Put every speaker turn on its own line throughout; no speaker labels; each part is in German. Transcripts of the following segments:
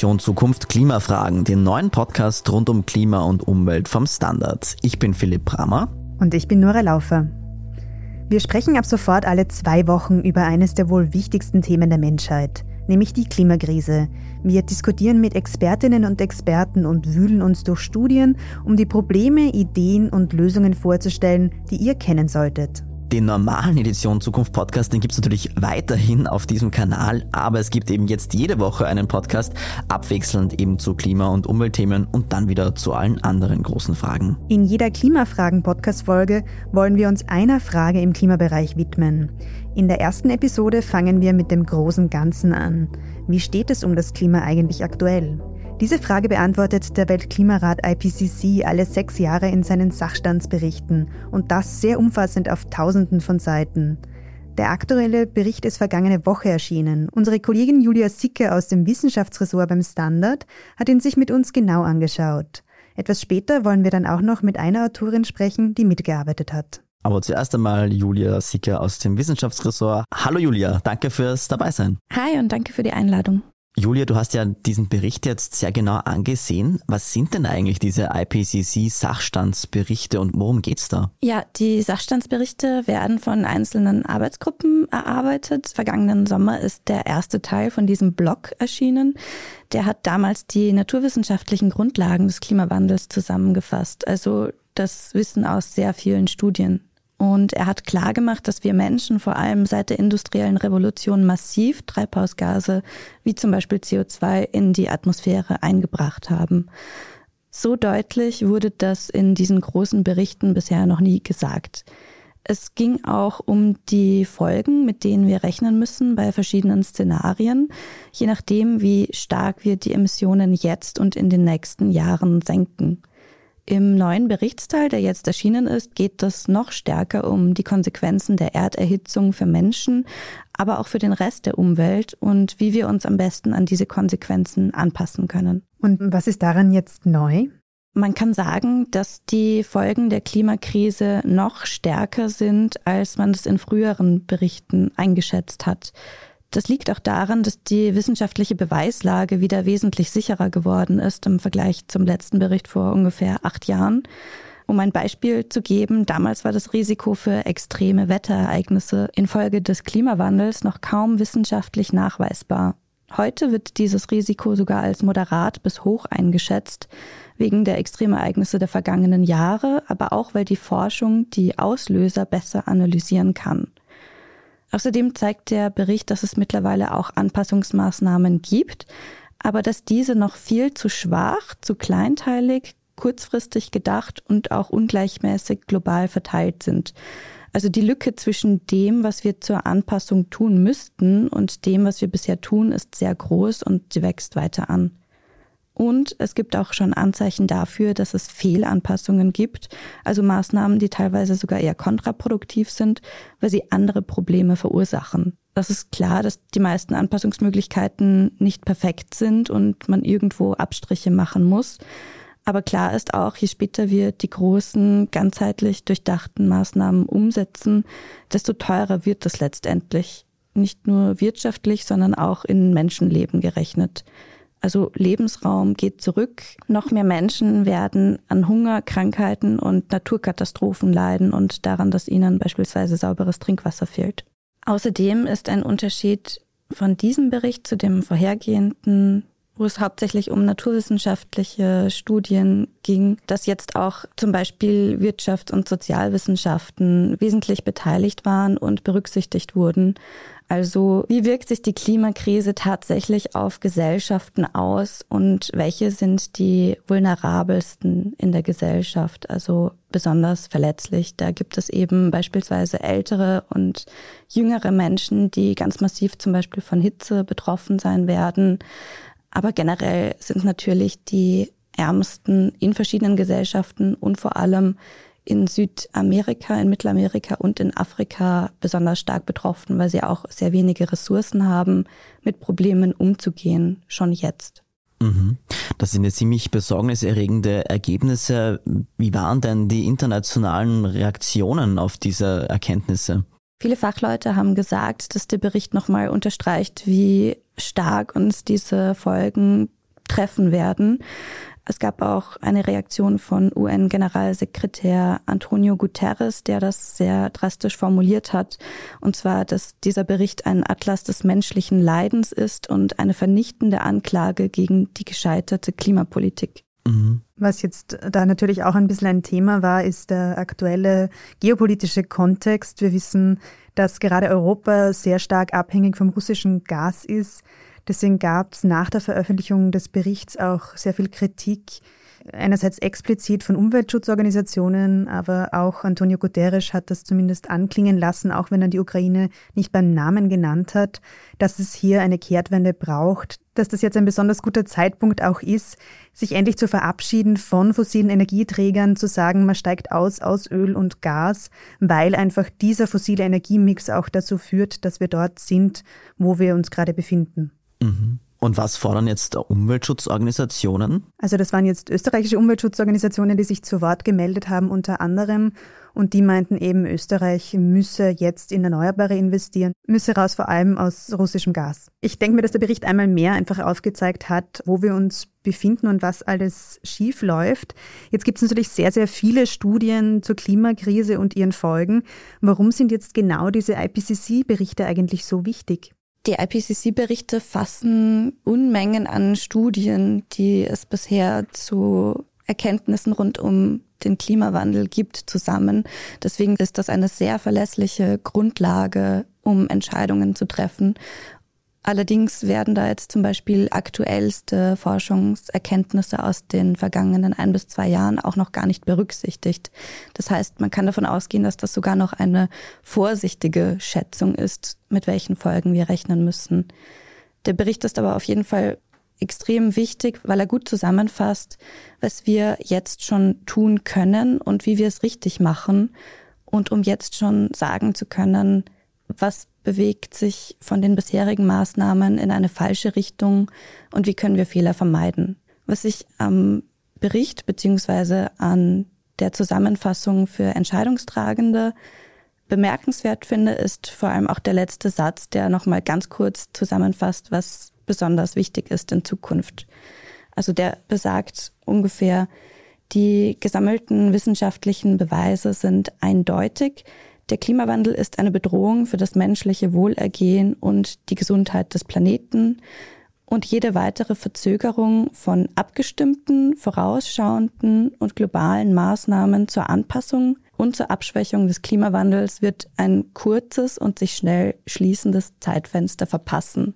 Edition Zukunft Klimafragen, den neuen Podcast rund um Klima und Umwelt vom Standard. Ich bin Philipp Brammer.
Und ich bin Nora Laufer. Wir sprechen ab sofort alle zwei Wochen über eines der wohl wichtigsten Themen der Menschheit, nämlich die Klimakrise. Wir diskutieren mit Expertinnen und Experten und wühlen uns durch Studien, um die Probleme, Ideen und Lösungen vorzustellen, die ihr kennen solltet.
Den normalen Edition Zukunft Podcast, den gibt es natürlich weiterhin auf diesem Kanal, aber es gibt eben jetzt jede Woche einen Podcast, abwechselnd eben zu Klima- und Umweltthemen und dann wieder zu allen anderen großen Fragen.
In jeder Klimafragen-Podcast-Folge wollen wir uns einer Frage im Klimabereich widmen. In der ersten Episode fangen wir mit dem großen Ganzen an. Wie steht es um das Klima eigentlich aktuell? Diese Frage beantwortet der Weltklimarat IPCC alle sechs Jahre in seinen Sachstandsberichten und das sehr umfassend auf Tausenden von Seiten. Der aktuelle Bericht ist vergangene Woche erschienen. Unsere Kollegin Julia Sicke aus dem Wissenschaftsressort beim Standard hat ihn sich mit uns genau angeschaut. Etwas später wollen wir dann auch noch mit einer Autorin sprechen, die mitgearbeitet hat.
Aber zuerst einmal Julia Sicker aus dem Wissenschaftsressort. Hallo Julia, danke fürs Dabeisein.
Hi und danke für die Einladung.
Julia, du hast ja diesen Bericht jetzt sehr genau angesehen. Was sind denn eigentlich diese IPCC-Sachstandsberichte und worum geht's da?
Ja, die Sachstandsberichte werden von einzelnen Arbeitsgruppen erarbeitet. Vergangenen Sommer ist der erste Teil von diesem Blog erschienen. Der hat damals die naturwissenschaftlichen Grundlagen des Klimawandels zusammengefasst, also das Wissen aus sehr vielen Studien. Und er hat klargemacht, dass wir Menschen vor allem seit der industriellen Revolution massiv Treibhausgase wie zum Beispiel CO2 in die Atmosphäre eingebracht haben. So deutlich wurde das in diesen großen Berichten bisher noch nie gesagt. Es ging auch um die Folgen, mit denen wir rechnen müssen bei verschiedenen Szenarien, je nachdem, wie stark wir die Emissionen jetzt und in den nächsten Jahren senken. Im neuen Berichtsteil, der jetzt erschienen ist, geht es noch stärker um die Konsequenzen der Erderhitzung für Menschen, aber auch für den Rest der Umwelt und wie wir uns am besten an diese Konsequenzen anpassen können.
Und was ist daran jetzt neu?
Man kann sagen, dass die Folgen der Klimakrise noch stärker sind, als man es in früheren Berichten eingeschätzt hat. Das liegt auch daran, dass die wissenschaftliche Beweislage wieder wesentlich sicherer geworden ist im Vergleich zum letzten Bericht vor ungefähr acht Jahren. Um ein Beispiel zu geben, damals war das Risiko für extreme Wetterereignisse infolge des Klimawandels noch kaum wissenschaftlich nachweisbar. Heute wird dieses Risiko sogar als moderat bis hoch eingeschätzt, wegen der Extremereignisse der vergangenen Jahre, aber auch weil die Forschung die Auslöser besser analysieren kann. Außerdem zeigt der Bericht, dass es mittlerweile auch Anpassungsmaßnahmen gibt, aber dass diese noch viel zu schwach, zu kleinteilig, kurzfristig gedacht und auch ungleichmäßig global verteilt sind. Also die Lücke zwischen dem, was wir zur Anpassung tun müssten und dem, was wir bisher tun, ist sehr groß und sie wächst weiter an. Und es gibt auch schon Anzeichen dafür, dass es Fehlanpassungen gibt, also Maßnahmen, die teilweise sogar eher kontraproduktiv sind, weil sie andere Probleme verursachen. Das ist klar, dass die meisten Anpassungsmöglichkeiten nicht perfekt sind und man irgendwo Abstriche machen muss. Aber klar ist auch, je später wir die großen, ganzheitlich durchdachten Maßnahmen umsetzen, desto teurer wird das letztendlich. Nicht nur wirtschaftlich, sondern auch in Menschenleben gerechnet. Also Lebensraum geht zurück. Noch mehr Menschen werden an Hunger, Krankheiten und Naturkatastrophen leiden und daran, dass ihnen beispielsweise sauberes Trinkwasser fehlt. Außerdem ist ein Unterschied von diesem Bericht zu dem vorhergehenden wo es hauptsächlich um naturwissenschaftliche Studien ging, dass jetzt auch zum Beispiel Wirtschafts- und Sozialwissenschaften wesentlich beteiligt waren und berücksichtigt wurden. Also wie wirkt sich die Klimakrise tatsächlich auf Gesellschaften aus und welche sind die vulnerabelsten in der Gesellschaft, also besonders verletzlich? Da gibt es eben beispielsweise ältere und jüngere Menschen, die ganz massiv zum Beispiel von Hitze betroffen sein werden. Aber generell sind natürlich die Ärmsten in verschiedenen Gesellschaften und vor allem in Südamerika, in Mittelamerika und in Afrika besonders stark betroffen, weil sie auch sehr wenige Ressourcen haben, mit Problemen umzugehen, schon jetzt.
Mhm. Das sind ja ziemlich besorgniserregende Ergebnisse. Wie waren denn die internationalen Reaktionen auf diese Erkenntnisse?
Viele Fachleute haben gesagt, dass der Bericht nochmal unterstreicht, wie stark uns diese Folgen treffen werden. Es gab auch eine Reaktion von UN-Generalsekretär Antonio Guterres, der das sehr drastisch formuliert hat. Und zwar, dass dieser Bericht ein Atlas des menschlichen Leidens ist und eine vernichtende Anklage gegen die gescheiterte Klimapolitik.
Mhm. Was jetzt da natürlich auch ein bisschen ein Thema war, ist der aktuelle geopolitische Kontext. Wir wissen, dass gerade Europa sehr stark abhängig vom russischen Gas ist. Deswegen gab es nach der Veröffentlichung des Berichts auch sehr viel Kritik, einerseits explizit von Umweltschutzorganisationen, aber auch Antonio Guterres hat das zumindest anklingen lassen, auch wenn er die Ukraine nicht beim Namen genannt hat, dass es hier eine Kehrtwende braucht, dass das jetzt ein besonders guter Zeitpunkt auch ist, sich endlich zu verabschieden von fossilen Energieträgern, zu sagen, man steigt aus aus Öl und Gas, weil einfach dieser fossile Energiemix auch dazu führt, dass wir dort sind, wo wir uns gerade befinden.
Und was fordern jetzt Umweltschutzorganisationen?
Also das waren jetzt österreichische Umweltschutzorganisationen, die sich zu Wort gemeldet haben unter anderem. Und die meinten eben, Österreich müsse jetzt in Erneuerbare investieren, müsse raus vor allem aus russischem Gas. Ich denke mir, dass der Bericht einmal mehr einfach aufgezeigt hat, wo wir uns befinden und was alles schief läuft. Jetzt gibt es natürlich sehr, sehr viele Studien zur Klimakrise und ihren Folgen. Warum sind jetzt genau diese IPCC-Berichte eigentlich so wichtig?
Die IPCC-Berichte fassen Unmengen an Studien, die es bisher zu Erkenntnissen rund um den Klimawandel gibt, zusammen. Deswegen ist das eine sehr verlässliche Grundlage, um Entscheidungen zu treffen. Allerdings werden da jetzt zum Beispiel aktuellste Forschungserkenntnisse aus den vergangenen ein bis zwei Jahren auch noch gar nicht berücksichtigt. Das heißt, man kann davon ausgehen, dass das sogar noch eine vorsichtige Schätzung ist, mit welchen Folgen wir rechnen müssen. Der Bericht ist aber auf jeden Fall extrem wichtig, weil er gut zusammenfasst, was wir jetzt schon tun können und wie wir es richtig machen und um jetzt schon sagen zu können, was bewegt sich von den bisherigen Maßnahmen in eine falsche Richtung und wie können wir Fehler vermeiden. Was ich am Bericht beziehungsweise an der Zusammenfassung für Entscheidungstragende bemerkenswert finde, ist vor allem auch der letzte Satz, der nochmal ganz kurz zusammenfasst, was besonders wichtig ist in Zukunft. Also der besagt ungefähr, die gesammelten wissenschaftlichen Beweise sind eindeutig. Der Klimawandel ist eine Bedrohung für das menschliche Wohlergehen und die Gesundheit des Planeten. Und jede weitere Verzögerung von abgestimmten, vorausschauenden und globalen Maßnahmen zur Anpassung und zur Abschwächung des Klimawandels wird ein kurzes und sich schnell schließendes Zeitfenster verpassen.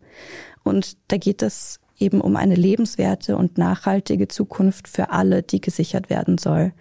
Und da geht es eben um eine lebenswerte und nachhaltige Zukunft für alle, die gesichert werden soll.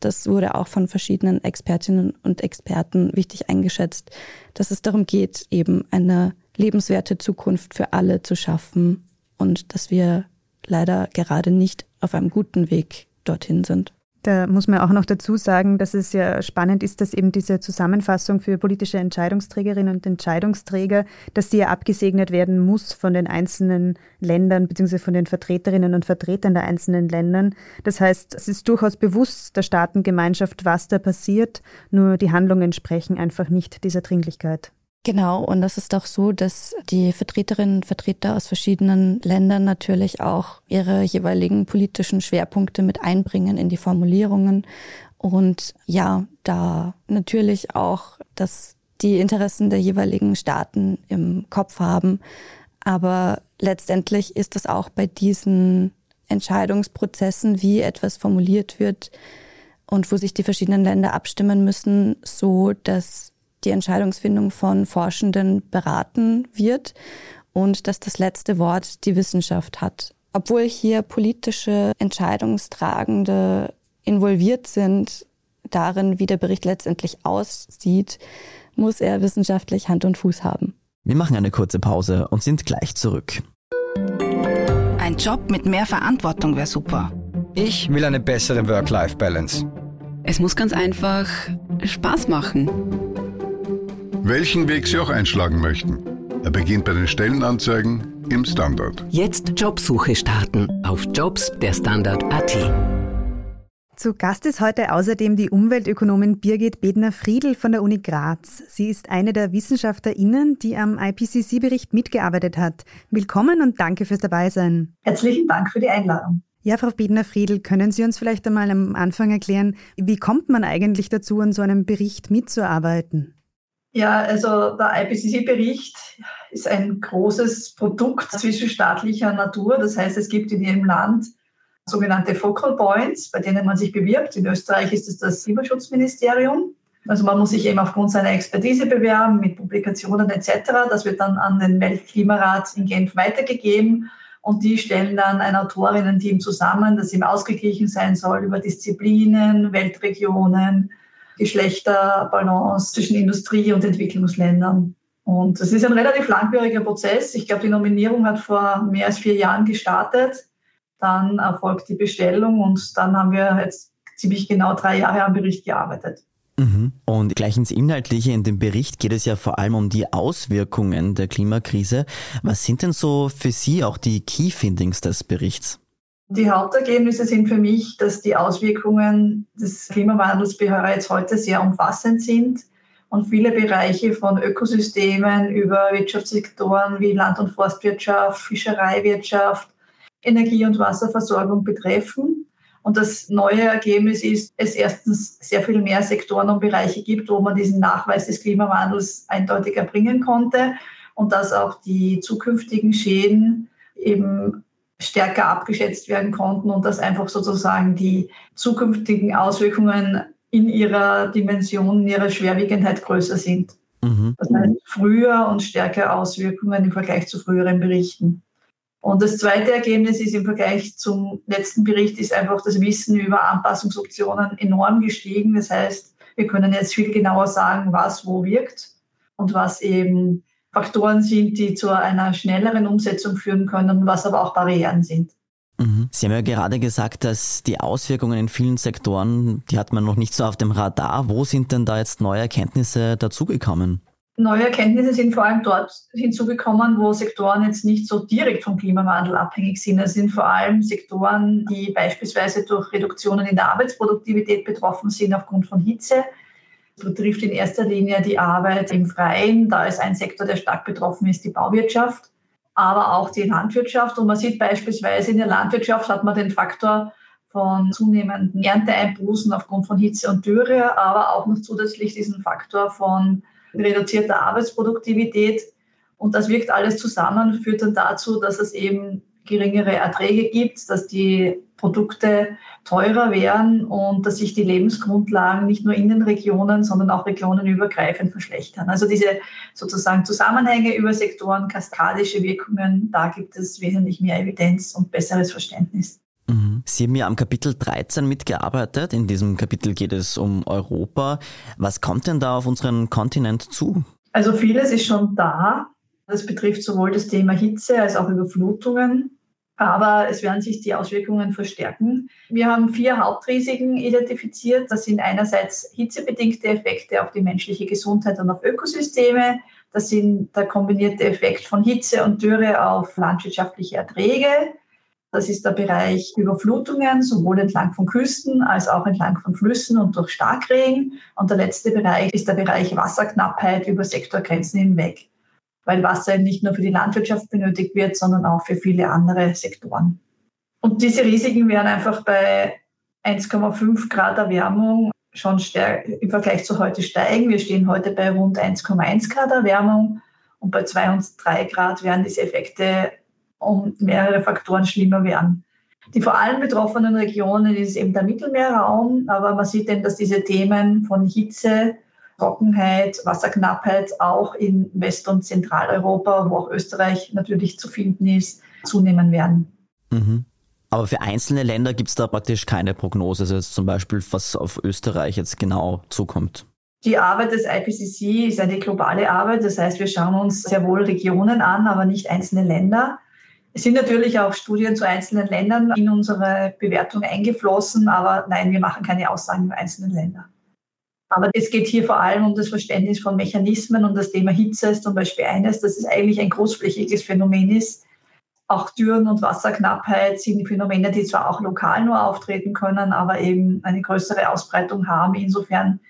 Das wurde auch von verschiedenen Expertinnen und Experten wichtig eingeschätzt, dass es darum geht, eben eine lebenswerte Zukunft für alle zu schaffen und dass wir leider gerade nicht auf einem guten Weg dorthin sind.
Da muss man auch noch dazu sagen, dass es ja spannend ist, dass eben diese Zusammenfassung für politische Entscheidungsträgerinnen und Entscheidungsträger, dass die ja abgesegnet werden muss von den einzelnen Ländern bzw. von den Vertreterinnen und Vertretern der einzelnen Ländern. Das heißt, es ist durchaus bewusst der Staatengemeinschaft, was da passiert, nur die Handlungen sprechen einfach nicht dieser Dringlichkeit.
Genau, und es ist auch so, dass die Vertreterinnen und Vertreter aus verschiedenen Ländern natürlich auch ihre jeweiligen politischen Schwerpunkte mit einbringen in die Formulierungen. Und ja, da natürlich auch, dass die Interessen der jeweiligen Staaten im Kopf haben. Aber letztendlich ist es auch bei diesen Entscheidungsprozessen, wie etwas formuliert wird und wo sich die verschiedenen Länder abstimmen müssen, so, dass die Entscheidungsfindung von Forschenden beraten wird und dass das letzte Wort die Wissenschaft hat. Obwohl hier politische Entscheidungstragende involviert sind darin, wie der Bericht letztendlich aussieht, muss er wissenschaftlich Hand und Fuß haben.
Wir machen eine kurze Pause und sind gleich zurück.
Ein Job mit mehr Verantwortung wäre super.
Ich will eine bessere Work-Life-Balance.
Es muss ganz einfach Spaß machen
welchen Weg Sie auch einschlagen möchten. Er beginnt bei den Stellenanzeigen im Standard.
Jetzt Jobsuche starten auf Jobs der Standard.at.
Zu Gast ist heute außerdem die Umweltökonomin Birgit Bedner-Friedl von der Uni Graz. Sie ist eine der WissenschaftlerInnen, die am IPCC-Bericht mitgearbeitet hat. Willkommen und danke fürs Dabeisein.
Herzlichen Dank für die Einladung.
Ja, Frau Bedner-Friedl, können Sie uns vielleicht einmal am Anfang erklären, wie kommt man eigentlich dazu, an so einem Bericht mitzuarbeiten?
Ja, also der IPCC-Bericht ist ein großes Produkt zwischenstaatlicher Natur. Das heißt, es gibt in jedem Land sogenannte Focal Points, bei denen man sich bewirbt. In Österreich ist es das Klimaschutzministerium. Also man muss sich eben aufgrund seiner Expertise bewerben mit Publikationen etc. Das wird dann an den Weltklimarat in Genf weitergegeben und die stellen dann ein Autorinnen-Team zusammen, das ihm ausgeglichen sein soll über Disziplinen, Weltregionen, Geschlechterbalance zwischen Industrie- und Entwicklungsländern. Und das ist ein relativ langwieriger Prozess. Ich glaube, die Nominierung hat vor mehr als vier Jahren gestartet. Dann erfolgt die Bestellung und dann haben wir jetzt ziemlich genau drei Jahre am Bericht gearbeitet.
Mhm. Und gleich ins Inhaltliche, in dem Bericht geht es ja vor allem um die Auswirkungen der Klimakrise. Was sind denn so für Sie auch die Key Findings des Berichts?
Die Hauptergebnisse sind für mich, dass die Auswirkungen des Klimawandels bereits heute sehr umfassend sind und viele Bereiche von Ökosystemen über Wirtschaftssektoren wie Land- und Forstwirtschaft, Fischereiwirtschaft, Energie- und Wasserversorgung betreffen. Und das neue Ergebnis ist, es erstens sehr viel mehr Sektoren und Bereiche gibt, wo man diesen Nachweis des Klimawandels eindeutig erbringen konnte und dass auch die zukünftigen Schäden eben stärker abgeschätzt werden konnten und dass einfach sozusagen die zukünftigen Auswirkungen in ihrer Dimension, in ihrer Schwerwiegendheit größer sind. Mhm. Das heißt, früher und stärker Auswirkungen im Vergleich zu früheren Berichten. Und das zweite Ergebnis ist im Vergleich zum letzten Bericht ist einfach das Wissen über Anpassungsoptionen enorm gestiegen. Das heißt, wir können jetzt viel genauer sagen, was wo wirkt und was eben Faktoren sind, die zu einer schnelleren Umsetzung führen können, was aber auch Barrieren sind.
Mhm. Sie haben ja gerade gesagt, dass die Auswirkungen in vielen Sektoren, die hat man noch nicht so auf dem Radar. Wo sind denn da jetzt neue Erkenntnisse dazugekommen?
Neue Erkenntnisse sind vor allem dort hinzugekommen, wo Sektoren jetzt nicht so direkt vom Klimawandel abhängig sind. Es sind vor allem Sektoren, die beispielsweise durch Reduktionen in der Arbeitsproduktivität betroffen sind aufgrund von Hitze. Betrifft in erster Linie die Arbeit im Freien. Da ist ein Sektor, der stark betroffen ist, die Bauwirtschaft, aber auch die Landwirtschaft. Und man sieht beispielsweise in der Landwirtschaft hat man den Faktor von zunehmenden Ernteeinbußen aufgrund von Hitze und Dürre, aber auch noch zusätzlich diesen Faktor von reduzierter Arbeitsproduktivität. Und das wirkt alles zusammen, führt dann dazu, dass es eben geringere Erträge gibt, dass die Produkte teurer werden und dass sich die Lebensgrundlagen nicht nur in den Regionen, sondern auch regionenübergreifend verschlechtern. Also diese sozusagen Zusammenhänge über Sektoren, kaskadische Wirkungen, da gibt es wesentlich mehr Evidenz und besseres Verständnis.
Mhm. Sie haben ja am Kapitel 13 mitgearbeitet. In diesem Kapitel geht es um Europa. Was kommt denn da auf unseren Kontinent zu?
Also vieles ist schon da. Das betrifft sowohl das Thema Hitze als auch Überflutungen. Aber es werden sich die Auswirkungen verstärken. Wir haben vier Hauptrisiken identifiziert. Das sind einerseits hitzebedingte Effekte auf die menschliche Gesundheit und auf Ökosysteme. Das sind der kombinierte Effekt von Hitze und Dürre auf landwirtschaftliche Erträge. Das ist der Bereich Überflutungen, sowohl entlang von Küsten als auch entlang von Flüssen und durch Starkregen. Und der letzte Bereich ist der Bereich Wasserknappheit über Sektorgrenzen hinweg, weil Wasser nicht nur für die Landwirtschaft benötigt wird, sondern auch für viele andere Sektoren. Und diese Risiken werden einfach bei 1,5 Grad Erwärmung schon im Vergleich zu heute steigen. Wir stehen heute bei rund 1,1 Grad Erwärmung und bei 2 und 3 Grad werden diese Effekte und mehrere Faktoren schlimmer werden. Die vor allem betroffenen Regionen ist eben der Mittelmeerraum, aber man sieht eben, dass diese Themen von Hitze, Trockenheit, Wasserknappheit auch in West- und Zentraleuropa, wo auch Österreich natürlich zu finden ist, zunehmen werden.
Mhm. Aber für einzelne Länder gibt es da praktisch keine Prognose, also zum Beispiel, was auf Österreich jetzt genau zukommt.
Die Arbeit des IPCC ist eine globale Arbeit, das heißt, wir schauen uns sehr wohl Regionen an, aber nicht einzelne Länder. Es sind natürlich auch Studien zu einzelnen Ländern in unsere Bewertung eingeflossen, aber nein, wir machen keine Aussagen über einzelne Länder. Aber es geht hier vor allem um das Verständnis von Mechanismen und das Thema Hitze ist zum Beispiel eines, dass es eigentlich ein großflächiges Phänomen ist. Auch Dürren und Wasserknappheit sind Phänomene, die zwar auch lokal nur auftreten können, aber eben eine größere Ausbreitung haben. Insofern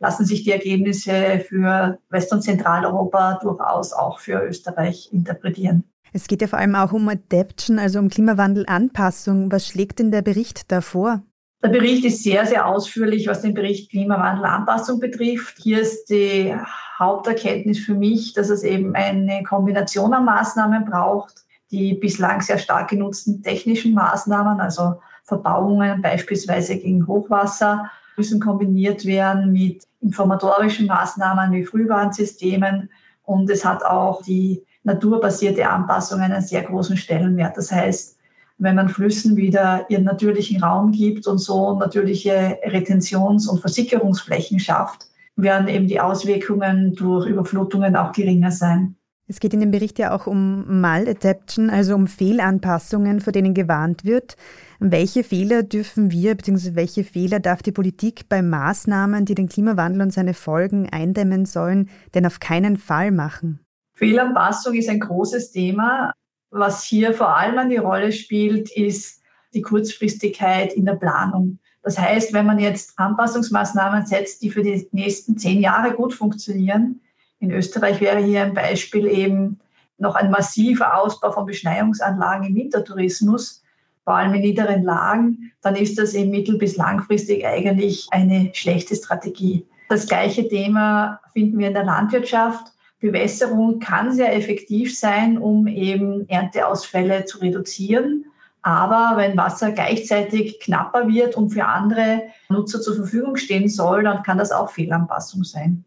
lassen sich die Ergebnisse für West- und Zentraleuropa durchaus auch für Österreich interpretieren.
Es geht ja vor allem auch um Adaption, also um Klimawandelanpassung. Was schlägt denn der Bericht da vor?
Der Bericht ist sehr, sehr ausführlich, was den Bericht Klimawandelanpassung betrifft. Hier ist die Haupterkenntnis für mich, dass es eben eine Kombination an Maßnahmen braucht. Die bislang sehr stark genutzten technischen Maßnahmen, also Verbauungen beispielsweise gegen Hochwasser, müssen kombiniert werden mit informatorischen Maßnahmen wie Frühwarnsystemen. Und es hat auch die naturbasierte Anpassung einen sehr großen Stellenwert. Das heißt, wenn man Flüssen wieder ihren natürlichen Raum gibt und so natürliche Retentions- und Versickerungsflächen schafft, werden eben die Auswirkungen durch Überflutungen auch geringer sein.
Es geht in dem Bericht ja auch um Maladaption, also um Fehlanpassungen, vor denen gewarnt wird. Welche Fehler dürfen wir bzw. welche Fehler darf die Politik bei Maßnahmen, die den Klimawandel und seine Folgen eindämmen sollen, denn auf keinen Fall machen?
Fehlanpassung ist ein großes Thema. Was hier vor allem eine Rolle spielt, ist die Kurzfristigkeit in der Planung. Das heißt, wenn man jetzt Anpassungsmaßnahmen setzt, die für die nächsten zehn Jahre gut funktionieren, in Österreich wäre hier ein Beispiel eben noch ein massiver Ausbau von Beschneiungsanlagen im Wintertourismus, vor allem in niederen Lagen, dann ist das eben mittel- bis langfristig eigentlich eine schlechte Strategie. Das gleiche Thema finden wir in der Landwirtschaft. Bewässerung kann sehr effektiv sein, um eben Ernteausfälle zu reduzieren. Aber wenn Wasser gleichzeitig knapper wird und für andere Nutzer zur Verfügung stehen soll, dann kann das auch Fehlanpassung sein.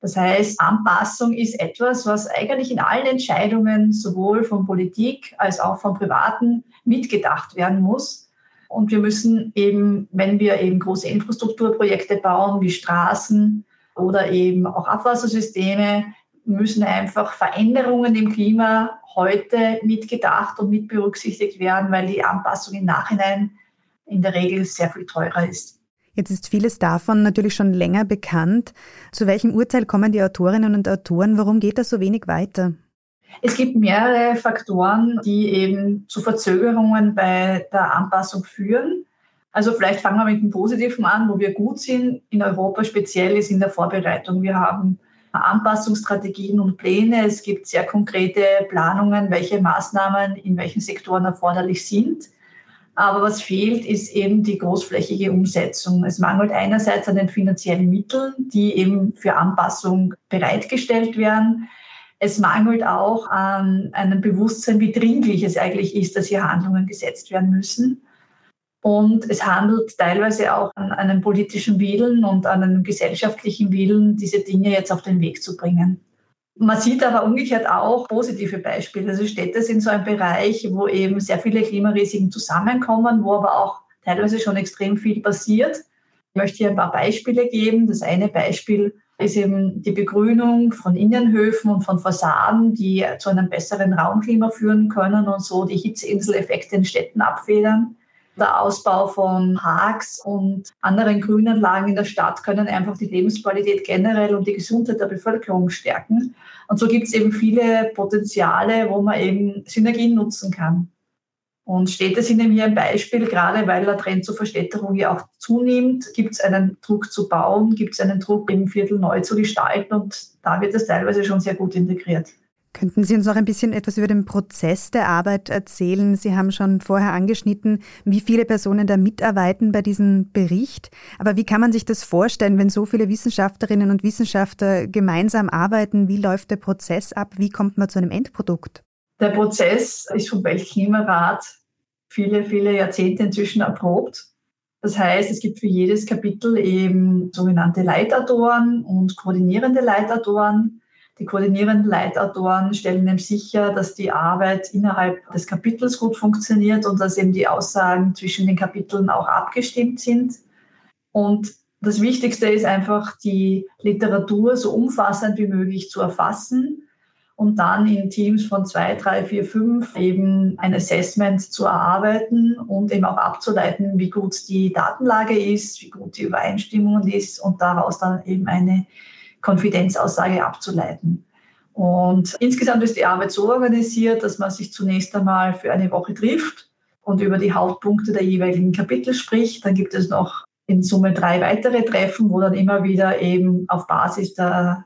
Das heißt, Anpassung ist etwas, was eigentlich in allen Entscheidungen sowohl von Politik als auch von Privaten mitgedacht werden muss. Und wir müssen eben, wenn wir eben große Infrastrukturprojekte bauen, wie Straßen oder eben auch Abwassersysteme, müssen einfach Veränderungen im Klima heute mitgedacht und mit berücksichtigt werden, weil die Anpassung im Nachhinein in der Regel sehr viel teurer ist.
Jetzt ist vieles davon natürlich schon länger bekannt. Zu welchem Urteil kommen die Autorinnen und Autoren? Warum geht das so wenig weiter?
Es gibt mehrere Faktoren, die eben zu Verzögerungen bei der Anpassung führen. Also vielleicht fangen wir mit dem Positiven an, wo wir gut sind. In Europa speziell ist in der Vorbereitung. Wir haben Anpassungsstrategien und Pläne. Es gibt sehr konkrete Planungen, welche Maßnahmen in welchen Sektoren erforderlich sind. Aber was fehlt, ist eben die großflächige Umsetzung. Es mangelt einerseits an den finanziellen Mitteln, die eben für Anpassung bereitgestellt werden. Es mangelt auch an einem Bewusstsein, wie dringlich es eigentlich ist, dass hier Handlungen gesetzt werden müssen. Und es handelt teilweise auch an einem politischen Willen und an einem gesellschaftlichen Willen, diese Dinge jetzt auf den Weg zu bringen. Man sieht aber umgekehrt auch positive Beispiele. Also Städte sind so ein Bereich, wo eben sehr viele Klimarisiken zusammenkommen, wo aber auch teilweise schon extrem viel passiert. Ich möchte hier ein paar Beispiele geben. Das eine Beispiel ist eben die Begrünung von Innenhöfen und von Fassaden, die zu einem besseren Raumklima führen können und so die Hitzeinseleffekte in Städten abfedern. Der Ausbau von Parks und anderen Grünanlagen in der Stadt können einfach die Lebensqualität generell und die Gesundheit der Bevölkerung stärken. Und so gibt es eben viele Potenziale, wo man eben Synergien nutzen kann. Und Städte sind eben hier ein Beispiel, gerade weil der Trend zur Verstädterung ja auch zunimmt, gibt es einen Druck zu bauen, gibt es einen Druck, im Viertel neu zu gestalten und da wird es teilweise schon sehr gut integriert.
Könnten Sie uns auch ein bisschen etwas über den Prozess der Arbeit erzählen? Sie haben schon vorher angeschnitten, wie viele Personen da mitarbeiten bei diesem Bericht. Aber wie kann man sich das vorstellen, wenn so viele Wissenschaftlerinnen und Wissenschaftler gemeinsam arbeiten? Wie läuft der Prozess ab? Wie kommt man zu einem Endprodukt?
Der Prozess ist vom Weltklimarat viele, viele Jahrzehnte inzwischen erprobt. Das heißt, es gibt für jedes Kapitel eben sogenannte Leitautoren und koordinierende Leitautoren. Die koordinierenden Leitautoren stellen eben sicher, dass die Arbeit innerhalb des Kapitels gut funktioniert und dass eben die Aussagen zwischen den Kapiteln auch abgestimmt sind. Und das Wichtigste ist einfach, die Literatur so umfassend wie möglich zu erfassen und dann in Teams von zwei, drei, vier, fünf eben ein Assessment zu erarbeiten und eben auch abzuleiten, wie gut die Datenlage ist, wie gut die Übereinstimmung ist und daraus dann eben eine Konfidenzaussage abzuleiten. Und insgesamt ist die Arbeit so organisiert, dass man sich zunächst einmal für eine Woche trifft und über die Hauptpunkte der jeweiligen Kapitel spricht. Dann gibt es noch in Summe drei weitere Treffen, wo dann immer wieder eben auf Basis der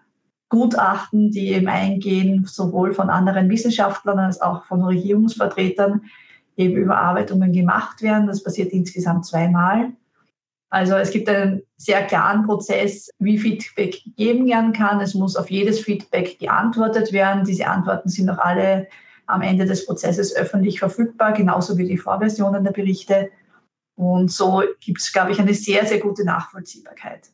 Gutachten, die eben eingehen, sowohl von anderen Wissenschaftlern als auch von Regierungsvertretern, eben Überarbeitungen gemacht werden. Das passiert insgesamt zweimal. Also es gibt einen sehr klaren Prozess, wie Feedback gegeben werden kann. Es muss auf jedes Feedback geantwortet werden. Diese Antworten sind auch alle am Ende des Prozesses öffentlich verfügbar, genauso wie die Vorversionen der Berichte. Und so gibt es, glaube ich, eine sehr, sehr gute Nachvollziehbarkeit.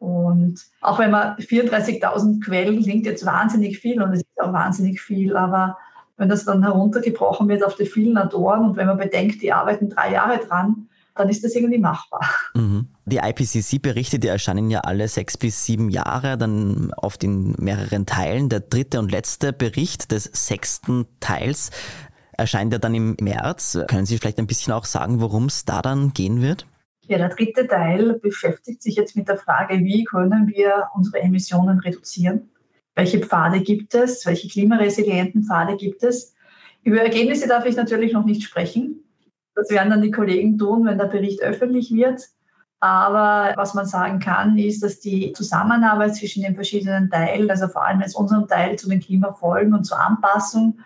Und auch wenn man 34.000 Quellen klingt jetzt wahnsinnig viel und es ist auch wahnsinnig viel, aber wenn das dann heruntergebrochen wird auf die vielen Autoren und wenn man bedenkt, die arbeiten drei Jahre dran, dann ist das irgendwie machbar.
Mhm. Die IPCC-Berichte, die erscheinen ja alle sechs bis sieben Jahre, dann oft in mehreren Teilen. Der dritte und letzte Bericht des sechsten Teils erscheint ja dann im März. Können Sie vielleicht ein bisschen auch sagen, worum es da dann gehen wird?
Ja, der dritte Teil beschäftigt sich jetzt mit der Frage, wie können wir unsere Emissionen reduzieren? Welche Pfade gibt es? Welche klimaresilienten Pfade gibt es? Über Ergebnisse darf ich natürlich noch nicht sprechen. Das werden dann die Kollegen tun, wenn der Bericht öffentlich wird. Aber was man sagen kann, ist, dass die Zusammenarbeit zwischen den verschiedenen Teilen, also vor allem jetzt unserem Teil zu den Klimafolgen und zur Anpassung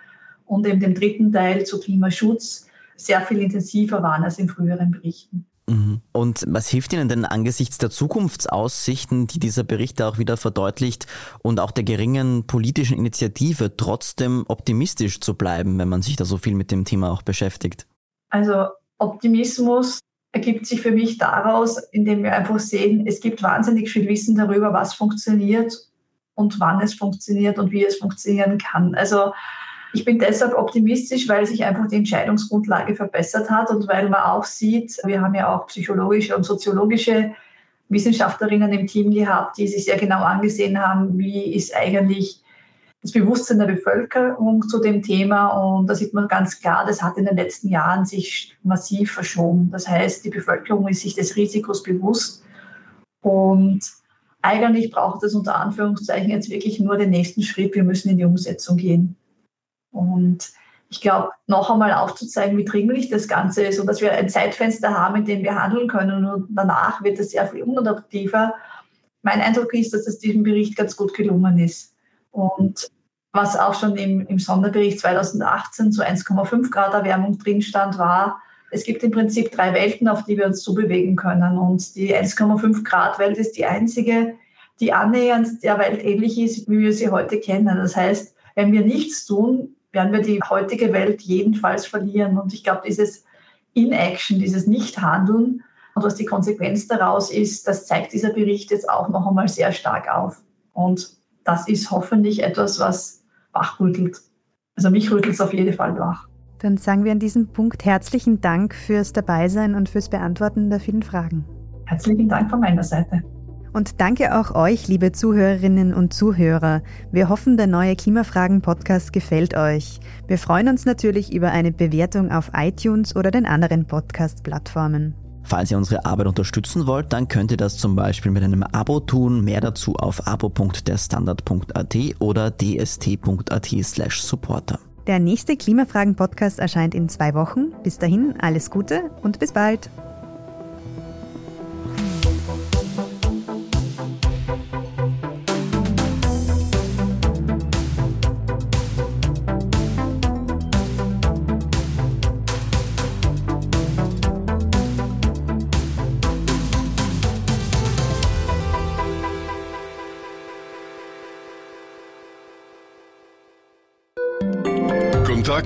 und eben dem dritten Teil zu Klimaschutz, sehr viel intensiver waren als in früheren Berichten.
Mhm. Und was hilft Ihnen denn angesichts der Zukunftsaussichten, die dieser Bericht auch wieder verdeutlicht und auch der geringen politischen Initiative trotzdem optimistisch zu bleiben, wenn man sich da so viel mit dem Thema auch beschäftigt?
Also Optimismus ergibt sich für mich daraus, indem wir einfach sehen, es gibt wahnsinnig viel Wissen darüber, was funktioniert und wann es funktioniert und wie es funktionieren kann. Also ich bin deshalb optimistisch, weil sich einfach die Entscheidungsgrundlage verbessert hat und weil man auch sieht, wir haben ja auch psychologische und soziologische Wissenschaftlerinnen im Team gehabt, die sich sehr genau angesehen haben, wie ist eigentlich das Bewusstsein der Bevölkerung zu dem Thema. Und da sieht man ganz klar, das hat in den letzten Jahren sich massiv verschoben. Das heißt, die Bevölkerung ist sich des Risikos bewusst. Und eigentlich braucht es unter Anführungszeichen jetzt wirklich nur den nächsten Schritt. Wir müssen in die Umsetzung gehen. Und ich glaube, noch einmal aufzuzeigen, wie dringlich das Ganze ist und dass wir ein Zeitfenster haben, in dem wir handeln können und danach wird es sehr viel unadaptiver. Mein Eindruck ist, dass es diesem Bericht ganz gut gelungen ist. Und was auch schon im, im Sonderbericht 2018 zu 1,5 Grad Erwärmung drin stand, war, es gibt im Prinzip drei Welten, auf die wir uns zubewegen können. Und die 1,5 Grad Welt ist die einzige, die annähernd der Welt ähnlich ist, wie wir sie heute kennen. Das heißt, wenn wir nichts tun, werden wir die heutige Welt jedenfalls verlieren. Und ich glaube, dieses Inaction, dieses Nichthandeln und was die Konsequenz daraus ist, das zeigt dieser Bericht jetzt auch noch einmal sehr stark auf. Und das ist hoffentlich etwas, was wachrüttelt. Also mich rüttelt es auf jeden Fall wach.
Dann sagen wir an diesem Punkt herzlichen Dank fürs Dabeisein und fürs Beantworten der vielen Fragen.
Herzlichen Dank von meiner Seite.
Und danke auch euch, liebe Zuhörerinnen und Zuhörer. Wir hoffen, der neue Klimafragen-Podcast gefällt euch. Wir freuen uns natürlich über eine Bewertung auf iTunes oder den anderen Podcast-Plattformen.
Falls ihr unsere Arbeit unterstützen wollt, dann könnt ihr das zum Beispiel mit einem Abo tun. Mehr dazu auf abo.derstandard.at oder dst.at slash supporter.
Der nächste Klimafragen-Podcast erscheint in zwei Wochen. Bis dahin alles Gute und bis bald.